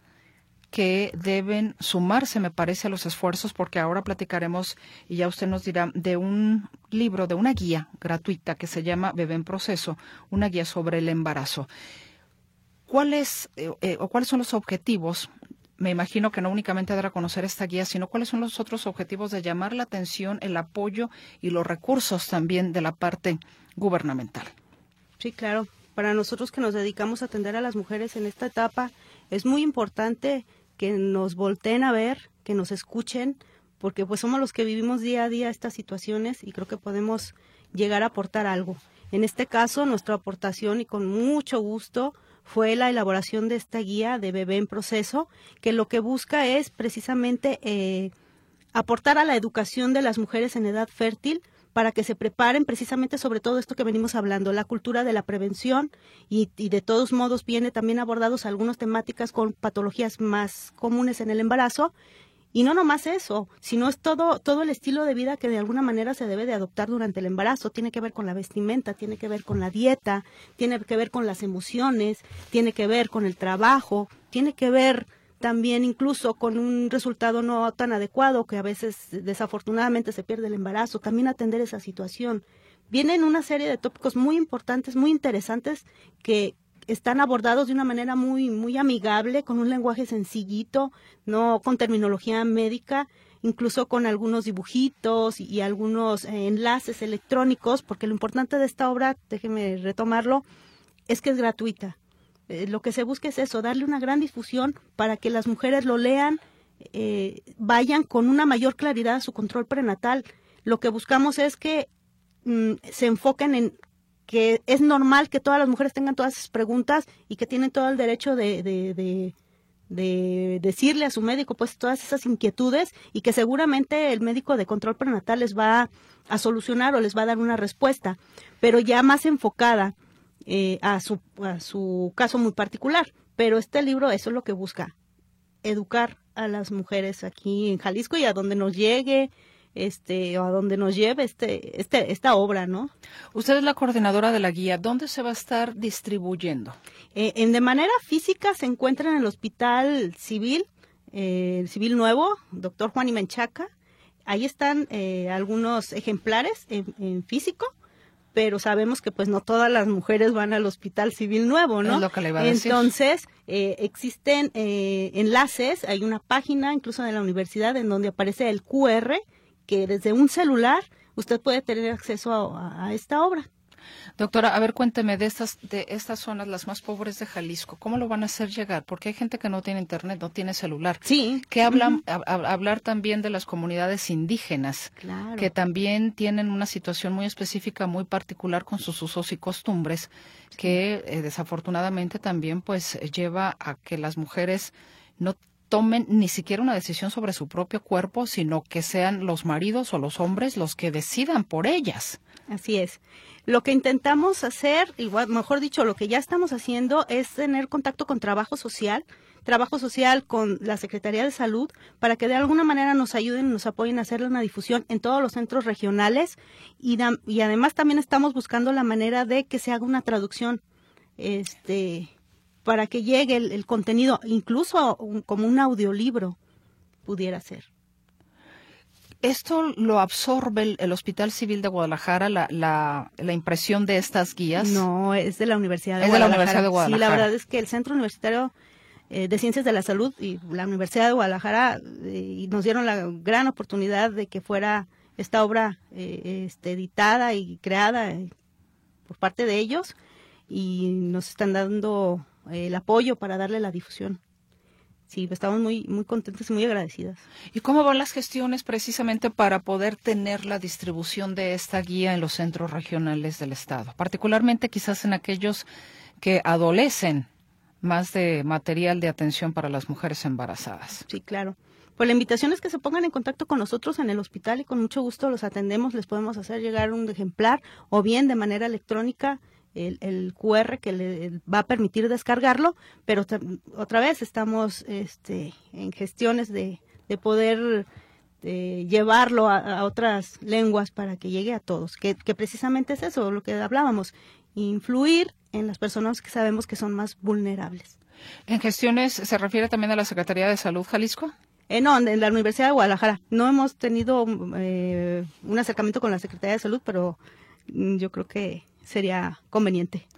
que deben sumarse, me parece, a los esfuerzos, porque ahora platicaremos, y ya usted nos dirá, de un libro, de una guía gratuita que se llama Bebé en Proceso, una guía sobre el embarazo. ¿Cuáles, eh, eh, o cuáles son los objetivos me imagino que no únicamente dar a conocer esta guía, sino cuáles son los otros objetivos de llamar la atención, el apoyo y los recursos también de la parte gubernamental. Sí, claro. Para nosotros que nos dedicamos a atender a las mujeres en esta etapa, es muy importante que nos volteen a ver, que nos escuchen, porque pues somos los que vivimos día a día estas situaciones y creo que podemos llegar a aportar algo. En este caso, nuestra aportación y con mucho gusto fue la elaboración de esta guía de bebé en proceso, que lo que busca es precisamente eh, aportar a la educación de las mujeres en edad fértil para que se preparen precisamente sobre todo esto que venimos hablando, la cultura de la prevención y, y, de todos modos viene también abordados algunas temáticas con patologías más comunes en el embarazo y no nomás eso, sino es todo, todo el estilo de vida que de alguna manera se debe de adoptar durante el embarazo. Tiene que ver con la vestimenta, tiene que ver con la dieta, tiene que ver con las emociones, tiene que ver con el trabajo, tiene que ver también incluso con un resultado no tan adecuado que a veces desafortunadamente se pierde el embarazo, también atender esa situación. Vienen una serie de tópicos muy importantes, muy interesantes que, están abordados de una manera muy, muy amigable, con un lenguaje sencillito, no con terminología médica, incluso con algunos dibujitos y, algunos eh, enlaces electrónicos, porque lo importante de esta obra, déjeme retomarlo, es que es gratuita. Eh, lo que se busca es eso, darle una gran difusión para que las mujeres lo lean, eh, vayan con una mayor claridad a su control prenatal. Lo que buscamos es que mm, se enfoquen en que es normal que todas las mujeres tengan todas esas preguntas y que tienen todo el derecho de, de, decirle a su médico pues todas esas inquietudes y que seguramente el médico de control prenatal les va a solucionar o les va a dar una respuesta, pero ya más enfocada eh, a, su, a su caso muy particular. Pero este libro eso es lo que busca, educar a las mujeres aquí en Jalisco y a donde nos llegue, este o a donde nos lleve este, este esta obra, ¿no? Usted es la coordinadora de la guía. ¿Dónde se va a estar distribuyendo? Eh, en de manera física se encuentra en el Hospital Civil, eh, Civil Nuevo, doctor Juan Menchaca. Ahí están eh, algunos ejemplares en, físico pero sabemos que pues no todas las mujeres van al Hospital Civil Nuevo, ¿no? Es lo que le iba a decir. Entonces, eh, existen eh, enlaces, hay una página incluso de la universidad en donde aparece el QR que desde un celular usted puede tener acceso a, esta obra. Doctora, a ver, cuénteme de estas, de estas zonas, las más pobres de Jalisco, ¿cómo lo van a hacer llegar? Porque hay gente que no tiene internet, no tiene celular. Sí. Que hablan, hablar también de las comunidades indígenas, que también tienen una situación muy específica, muy particular con sus usos y costumbres, que eh, desafortunadamente también pues lleva a que las mujeres no tomen ni siquiera una decisión sobre su propio cuerpo, sino que sean los maridos o los hombres los que decidan por ellas. Así es. Lo que intentamos hacer, igual, mejor dicho, lo que ya estamos haciendo es tener contacto con trabajo social, trabajo social con la Secretaría de Salud, para que de alguna manera nos ayuden y nos apoyen a hacer una difusión en todos los centros regionales y, y además también estamos buscando la manera de que se haga una traducción este para que llegue el, contenido, incluso como un audiolibro pudiera ser. ¿Esto lo absorbe el, Hospital Civil de Guadalajara, la, la, la, impresión de estas guías? No, es de la Universidad de es Guadalajara. de la Universidad de Guadalajara. Sí, la verdad es que el Centro Universitario eh, de Ciencias de la Salud y la Universidad de Guadalajara eh, nos dieron la gran oportunidad de que fuera esta obra eh, este, editada y creada por parte de ellos y nos están dando el apoyo para darle la difusión. Sí, estamos muy, muy contentos y muy agradecidas. ¿Y cómo van las gestiones precisamente para poder tener la distribución de esta guía en los centros regionales del Estado? Particularmente quizás en aquellos que adolecen más de material de atención para las mujeres embarazadas. Sí, claro. Pues la invitación es que se pongan en contacto con nosotros en el hospital y con mucho gusto los atendemos, les podemos hacer llegar un ejemplar o bien de manera electrónica el, QR que le va a permitir descargarlo, pero otra vez estamos este, en gestiones de, de poder este, llevarlo a, otras lenguas para que llegue a todos, que, que precisamente es eso, lo que hablábamos, influir en las personas que sabemos que son más vulnerables. ¿En gestiones se refiere también a la Secretaría de Salud Jalisco? Eh, no, en la Universidad de Guadalajara. No hemos tenido eh, un acercamiento con la Secretaría de Salud, pero mm, yo creo que sería conveniente.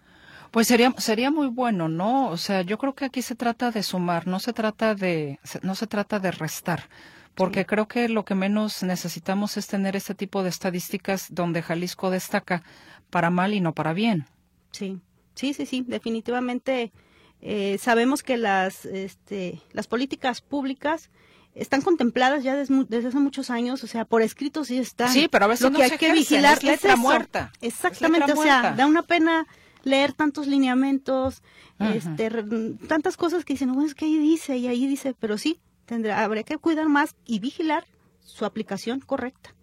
Pues sería sería muy bueno, ¿no? O sea, yo creo que aquí se trata de sumar, no se trata de no se trata de restar, porque creo que lo que menos necesitamos es tener este tipo de estadísticas donde Jalisco destaca para mal y no para bien. Sí, sí, sí, sí, definitivamente eh, sabemos que las este, las políticas públicas están contempladas ya desde, hace muchos años, o sea, por escrito sí están. Sí, pero a veces lo que hay que vigilar es letra muerta. Exactamente, o sea, da una pena leer tantos lineamientos, este, tantas cosas que dicen, no, es que ahí dice y ahí dice, pero sí, tendrá, habría que cuidar más y vigilar su aplicación correcta.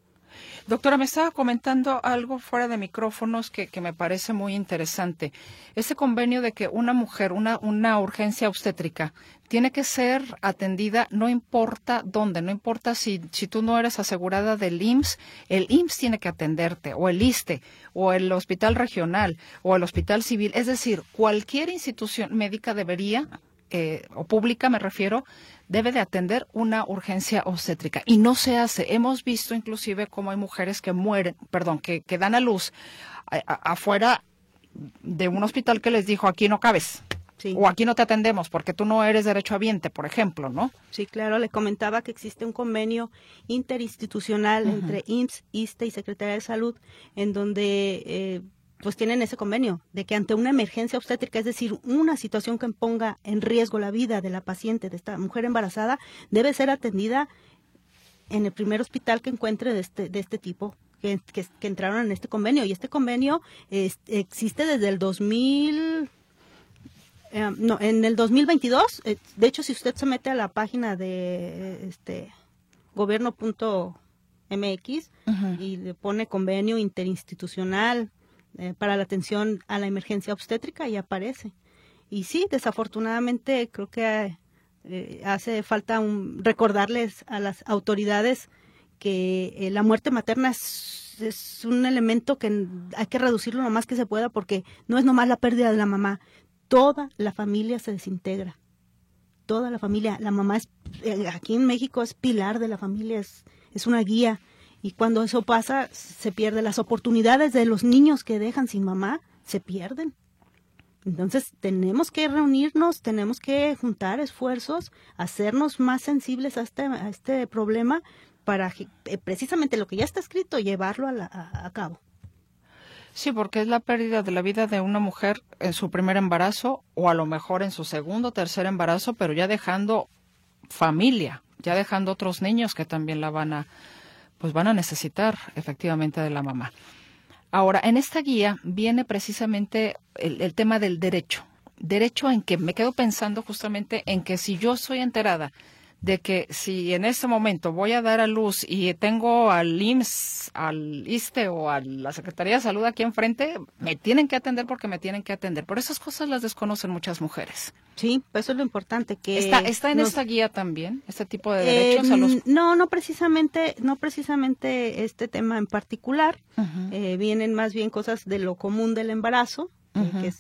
Doctora, me estaba comentando algo fuera de micrófonos que, que me parece muy interesante. Ese convenio de que una mujer, una, una urgencia obstétrica, tiene que ser atendida no importa dónde, no importa si, si tú no eres asegurada del IMSS, el IMSS tiene que atenderte, o el ISTE, o el hospital regional, o el hospital civil. Es decir, cualquier institución médica debería eh, o pública me refiero, debe de atender una urgencia obstétrica. Y no se hace. Hemos visto inclusive cómo hay mujeres que mueren, perdón, que, que dan a luz afuera de un hospital que les dijo, aquí no cabes. O aquí no te atendemos porque tú no eres derecho derechohabiente, por ejemplo, ¿no? Sí, claro, le comentaba que existe un convenio interinstitucional entre IMSS, ISTE y Secretaría de Salud, en donde eh, pues tienen ese convenio de que ante una emergencia obstétrica, es decir, una situación que ponga en riesgo la vida de la paciente, de esta mujer embarazada, debe ser atendida en el primer hospital que encuentre de este, de este tipo, que, que, entraron en este convenio. Y este convenio existe desde el 2000, eh, no, en el 2022. Eh, de hecho, si usted se mete a la página de este gobierno.mx y le pone convenio interinstitucional eh, para la atención a la emergencia obstétrica y aparece. Y sí, desafortunadamente creo que eh, hace falta recordarles a las autoridades que eh, la muerte materna es, es, un elemento que hay que reducirlo lo más que se pueda porque no es nomás la pérdida de la mamá, toda la familia se desintegra. Toda la familia, la mamá es, aquí en México es pilar de la familia, es, es una guía y cuando eso pasa, se pierden las oportunidades de los niños que dejan sin mamá, se pierden. Entonces tenemos que reunirnos, tenemos que juntar esfuerzos, hacernos más sensibles a este, a este problema para eh, precisamente lo que ya está escrito, llevarlo a, a cabo. Sí, porque es la pérdida de la vida de una mujer en su primer embarazo o a lo mejor en su segundo tercer embarazo, pero ya dejando familia, ya dejando otros niños que también la van a, pues van a necesitar efectivamente de la mamá. Ahora, en esta guía viene precisamente el, tema del derecho. Derecho en que me quedo pensando justamente en que si yo soy enterada de que si en este momento voy a dar a luz y tengo al IMSS, al ISTE o a la Secretaría de Salud aquí enfrente, me tienen que atender porque me tienen que atender. Por esas cosas las desconocen muchas mujeres. Sí, eso es lo importante que está está en esta guía también este tipo de derechos a los... no no precisamente no precisamente este tema en particular eh, vienen más bien cosas de lo común del embarazo que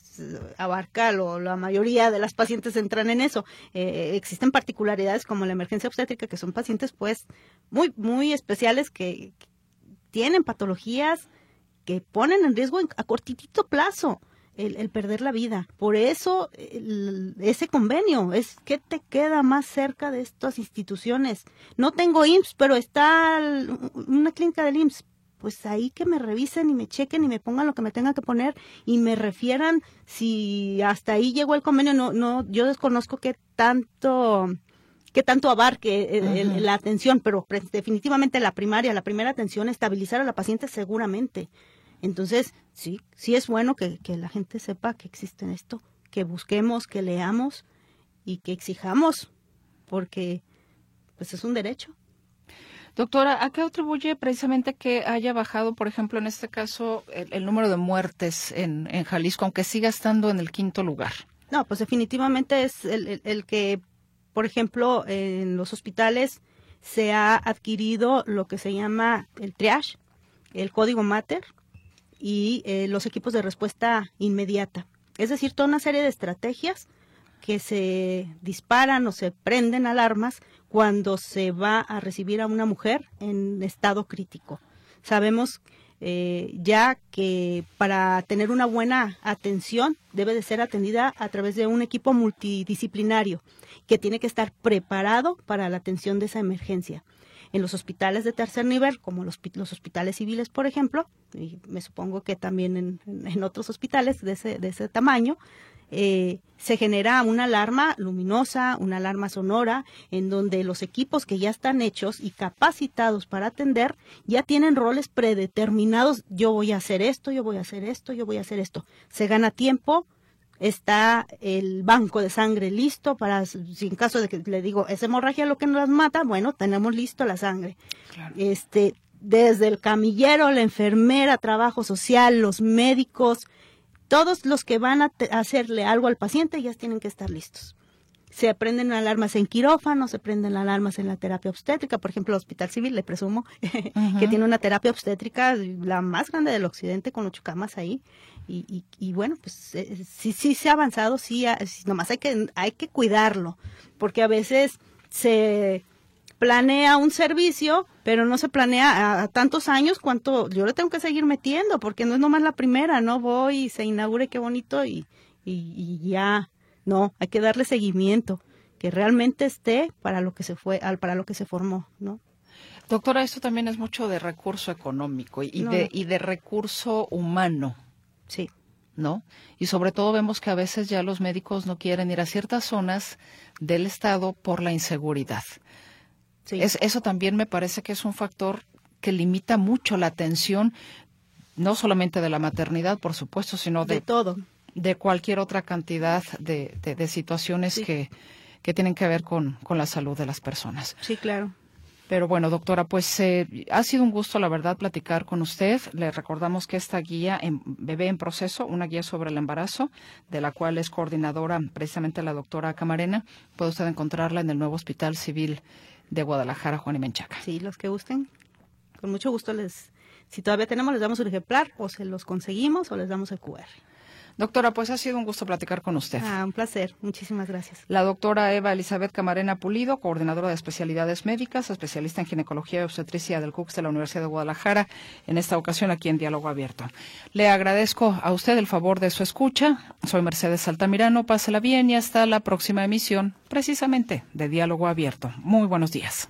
abarca lo, la mayoría de las pacientes entran en eso. Eh, existen particularidades como la emergencia obstétrica, que son pacientes pues muy, muy especiales que, tienen patologías que ponen en riesgo a cortitito plazo el, perder la vida. Por eso ese convenio es que te queda más cerca de estas instituciones. No tengo IMSS, pero está una clínica del IMSS pues ahí que me revisen y me chequen y me pongan lo que me tenga que poner y me refieran si hasta ahí llegó el convenio. No, no, yo desconozco qué tanto qué tanto abarque la atención, pero definitivamente la primaria, la primera atención, estabilizar a la paciente seguramente. Entonces, sí, sí es bueno que, que la gente sepa que existe esto, que busquemos, que leamos y que exijamos, porque pues es un derecho. Doctora, ¿a qué atribuye precisamente que haya bajado, por ejemplo, en este caso, el, número de muertes en, Jalisco, aunque siga estando en el quinto lugar? No, pues definitivamente es el, que, por ejemplo, en los hospitales se ha adquirido lo que se llama el triage, el código mater y eh, los equipos de respuesta inmediata. Es decir, toda una serie de estrategias que se disparan o se prenden alarmas cuando se va a recibir a una mujer en estado crítico. Sabemos eh, ya que para tener una buena atención debe de ser atendida a través de un equipo multidisciplinario que tiene que estar preparado para la atención de esa emergencia. En los hospitales de tercer nivel, como los, hospitales civiles, por ejemplo, y me supongo que también en, otros hospitales de ese, de ese tamaño, eh, se genera una alarma luminosa, una alarma sonora, en donde los equipos que ya están hechos y capacitados para atender ya tienen roles predeterminados. Yo voy a hacer esto, yo voy a hacer esto, yo voy a hacer esto. Se gana tiempo, está el banco de sangre listo para, si en caso de que le digo, es hemorragia lo que nos mata, bueno, tenemos listo la sangre. Este, desde el camillero, la enfermera, trabajo social, los médicos, todos los que van a hacerle algo al paciente ya tienen que estar listos. Se prenden alarmas en quirófano, se prenden alarmas en la terapia obstétrica. Por ejemplo, el Hospital Civil, le presumo, que tiene una terapia obstétrica, la más grande del occidente, con ocho camas ahí. Y, y, bueno, pues eh, sí, sí se ha avanzado, sí, nomás hay que, hay que cuidarlo, porque a veces se planea un servicio, pero no se planea a, tantos años cuánto yo le tengo que seguir metiendo, porque no es nomás la primera, no voy y se inaugure qué bonito y, y, ya, no, hay que darle seguimiento, que realmente esté para lo que se fue, para lo que se formó, ¿no? Doctora, esto también es mucho de recurso económico y, de, y de recurso humano. Sí. ¿no? Y sobre todo vemos que a veces ya los médicos no quieren ir a ciertas zonas del Estado por la inseguridad eso también me parece que es un factor que limita mucho la atención, no solamente de la maternidad, por supuesto, sino de, todo. De cualquier otra cantidad de, de, situaciones que, que tienen que ver con, con la salud de las personas. Sí, claro. Pero bueno, doctora, pues eh, ha sido un gusto, la verdad, platicar con usted. Le recordamos que esta guía en Bebé en Proceso, una guía sobre el embarazo, de la cual es coordinadora precisamente la doctora Camarena, puede usted encontrarla en el nuevo Hospital Civil de Guadalajara, Juan y Menchaca. Sí, los que gusten. Con mucho gusto les, si todavía tenemos, les damos un ejemplar o se los conseguimos o les damos el QR. Doctora, pues ha sido un gusto platicar con usted. Ah, un placer. Muchísimas gracias. La doctora Eva Elizabeth Camarena Pulido, coordinadora de especialidades médicas, especialista en ginecología y obstetricia del CUCS de la Universidad de Guadalajara, en esta ocasión aquí en Diálogo Abierto. Le agradezco a usted el favor de su escucha. Soy Mercedes Altamirano. Pásela bien y hasta la próxima emisión, precisamente, de Diálogo Abierto. Muy buenos días.